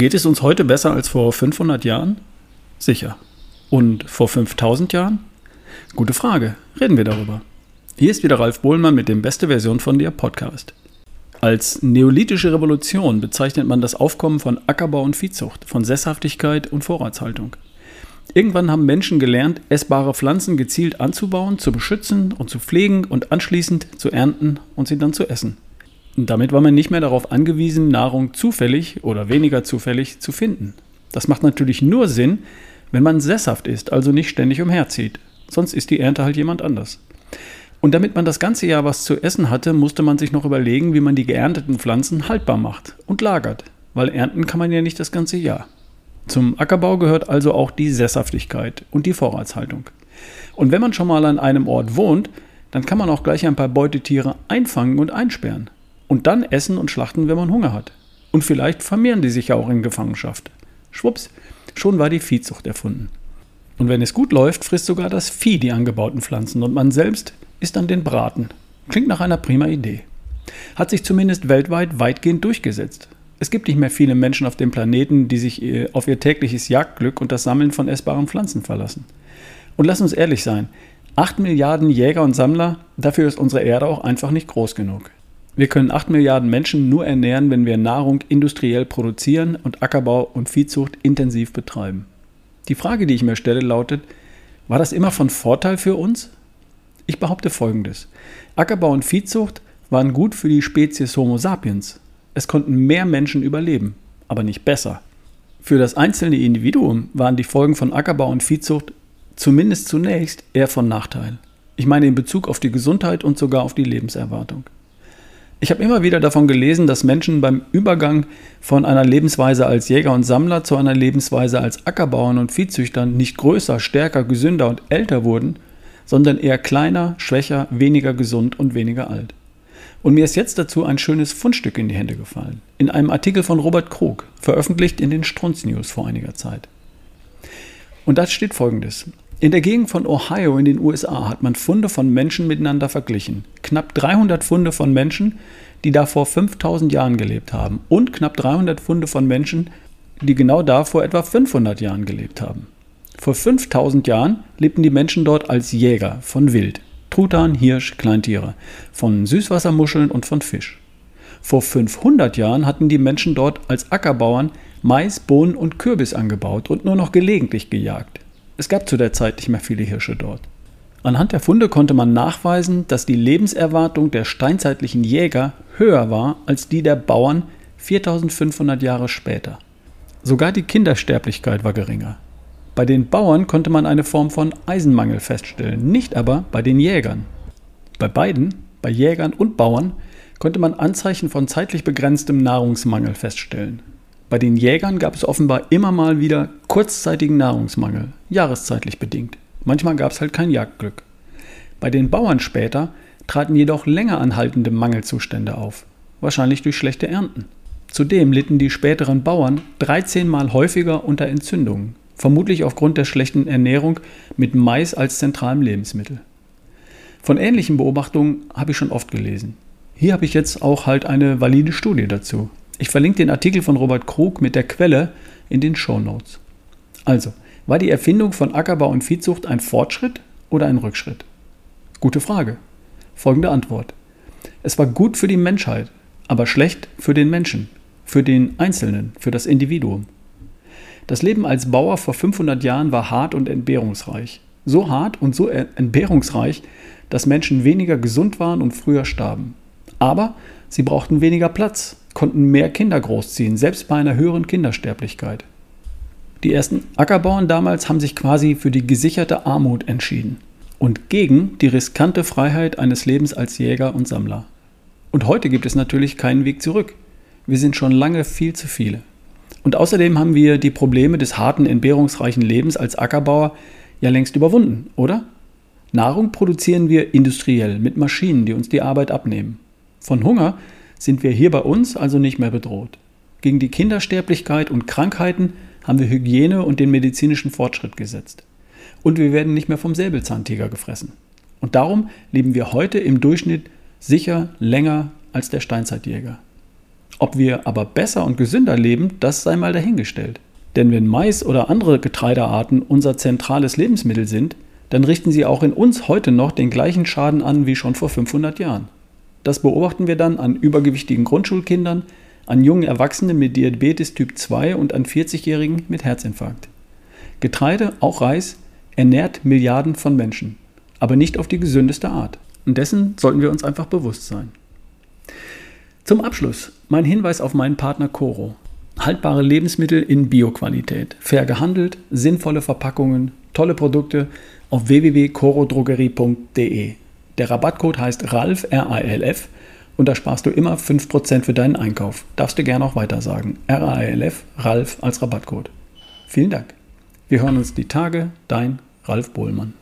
Geht es uns heute besser als vor 500 Jahren? Sicher. Und vor 5000 Jahren? Gute Frage. Reden wir darüber. Hier ist wieder Ralf Bohlmann mit dem Beste Version von dir Podcast. Als neolithische Revolution bezeichnet man das Aufkommen von Ackerbau und Viehzucht, von Sesshaftigkeit und Vorratshaltung. Irgendwann haben Menschen gelernt, essbare Pflanzen gezielt anzubauen, zu beschützen und zu pflegen und anschließend zu ernten und sie dann zu essen. Damit war man nicht mehr darauf angewiesen, Nahrung zufällig oder weniger zufällig zu finden. Das macht natürlich nur Sinn, wenn man sesshaft ist, also nicht ständig umherzieht. Sonst ist die Ernte halt jemand anders. Und damit man das ganze Jahr was zu essen hatte, musste man sich noch überlegen, wie man die geernteten Pflanzen haltbar macht und lagert, weil ernten kann man ja nicht das ganze Jahr. Zum Ackerbau gehört also auch die Sesshaftigkeit und die Vorratshaltung. Und wenn man schon mal an einem Ort wohnt, dann kann man auch gleich ein paar Beutetiere einfangen und einsperren und dann essen und schlachten, wenn man Hunger hat. Und vielleicht vermehren die sich ja auch in Gefangenschaft. Schwupps, schon war die Viehzucht erfunden. Und wenn es gut läuft, frisst sogar das Vieh die angebauten Pflanzen und man selbst isst dann den Braten. Klingt nach einer prima Idee. Hat sich zumindest weltweit weitgehend durchgesetzt. Es gibt nicht mehr viele Menschen auf dem Planeten, die sich äh, auf ihr tägliches Jagdglück und das Sammeln von essbaren Pflanzen verlassen. Und lass uns ehrlich sein, 8 Milliarden Jäger und Sammler, dafür ist unsere Erde auch einfach nicht groß genug. Wir können 8 Milliarden Menschen nur ernähren, wenn wir Nahrung industriell produzieren und Ackerbau und Viehzucht intensiv betreiben. Die Frage, die ich mir stelle, lautet, war das immer von Vorteil für uns? Ich behaupte Folgendes. Ackerbau und Viehzucht waren gut für die Spezies Homo sapiens. Es konnten mehr Menschen überleben, aber nicht besser. Für das einzelne Individuum waren die Folgen von Ackerbau und Viehzucht zumindest zunächst eher von Nachteil. Ich meine in Bezug auf die Gesundheit und sogar auf die Lebenserwartung. Ich habe immer wieder davon gelesen, dass Menschen beim Übergang von einer Lebensweise als Jäger und Sammler zu einer Lebensweise als Ackerbauern und Viehzüchtern nicht größer, stärker, gesünder und älter wurden, sondern eher kleiner, schwächer, weniger gesund und weniger alt. Und mir ist jetzt dazu ein schönes Fundstück in die Hände gefallen. In einem Artikel von Robert Krug, veröffentlicht in den Strunz News vor einiger Zeit. Und da steht folgendes. In der Gegend von Ohio in den USA hat man Funde von Menschen miteinander verglichen. Knapp 300 Funde von Menschen, die da vor 5000 Jahren gelebt haben. Und knapp 300 Funde von Menschen, die genau da vor etwa 500 Jahren gelebt haben. Vor 5000 Jahren lebten die Menschen dort als Jäger von Wild. Truthahn, Hirsch, Kleintiere, von Süßwassermuscheln und von Fisch. Vor 500 Jahren hatten die Menschen dort als Ackerbauern Mais, Bohnen und Kürbis angebaut und nur noch gelegentlich gejagt. Es gab zu der Zeit nicht mehr viele Hirsche dort. Anhand der Funde konnte man nachweisen, dass die Lebenserwartung der steinzeitlichen Jäger höher war als die der Bauern 4500 Jahre später. Sogar die Kindersterblichkeit war geringer. Bei den Bauern konnte man eine Form von Eisenmangel feststellen, nicht aber bei den Jägern. Bei beiden, bei Jägern und Bauern, konnte man Anzeichen von zeitlich begrenztem Nahrungsmangel feststellen. Bei den Jägern gab es offenbar immer mal wieder kurzzeitigen Nahrungsmangel, jahreszeitlich bedingt. Manchmal gab es halt kein Jagdglück. Bei den Bauern später traten jedoch länger anhaltende Mangelzustände auf, wahrscheinlich durch schlechte Ernten. Zudem litten die späteren Bauern 13 Mal häufiger unter Entzündungen, vermutlich aufgrund der schlechten Ernährung mit Mais als zentralem Lebensmittel. Von ähnlichen Beobachtungen habe ich schon oft gelesen. Hier habe ich jetzt auch halt eine valide Studie dazu. Ich verlinke den Artikel von Robert Krug mit der Quelle in den Show Notes. Also, war die Erfindung von Ackerbau und Viehzucht ein Fortschritt oder ein Rückschritt? Gute Frage. Folgende Antwort. Es war gut für die Menschheit, aber schlecht für den Menschen, für den Einzelnen, für das Individuum. Das Leben als Bauer vor 500 Jahren war hart und entbehrungsreich. So hart und so entbehrungsreich, dass Menschen weniger gesund waren und früher starben. Aber sie brauchten weniger Platz, konnten mehr Kinder großziehen, selbst bei einer höheren Kindersterblichkeit. Die ersten Ackerbauern damals haben sich quasi für die gesicherte Armut entschieden und gegen die riskante Freiheit eines Lebens als Jäger und Sammler. Und heute gibt es natürlich keinen Weg zurück. Wir sind schon lange viel zu viele. Und außerdem haben wir die Probleme des harten, entbehrungsreichen Lebens als Ackerbauer ja längst überwunden, oder? Nahrung produzieren wir industriell mit Maschinen, die uns die Arbeit abnehmen. Von Hunger sind wir hier bei uns also nicht mehr bedroht. Gegen die Kindersterblichkeit und Krankheiten haben wir Hygiene und den medizinischen Fortschritt gesetzt. Und wir werden nicht mehr vom Säbelzahntiger gefressen. Und darum leben wir heute im Durchschnitt sicher länger als der Steinzeitjäger. Ob wir aber besser und gesünder leben, das sei mal dahingestellt. Denn wenn Mais oder andere Getreidearten unser zentrales Lebensmittel sind, dann richten sie auch in uns heute noch den gleichen Schaden an wie schon vor 500 Jahren. Das beobachten wir dann an übergewichtigen Grundschulkindern, an jungen Erwachsenen mit Diabetes Typ 2 und an 40-Jährigen mit Herzinfarkt. Getreide, auch Reis, ernährt Milliarden von Menschen, aber nicht auf die gesündeste Art. Und dessen sollten wir uns einfach bewusst sein. Zum Abschluss mein Hinweis auf meinen Partner Coro. Haltbare Lebensmittel in Bioqualität, fair gehandelt, sinnvolle Verpackungen, tolle Produkte auf www.corodrogerie.de. Der Rabattcode heißt RALF, R-A-L-F, und da sparst du immer 5% für deinen Einkauf. Darfst du gerne auch weiter sagen. R-A-L-F, RALF als Rabattcode. Vielen Dank. Wir hören uns die Tage. Dein Ralf Bohlmann.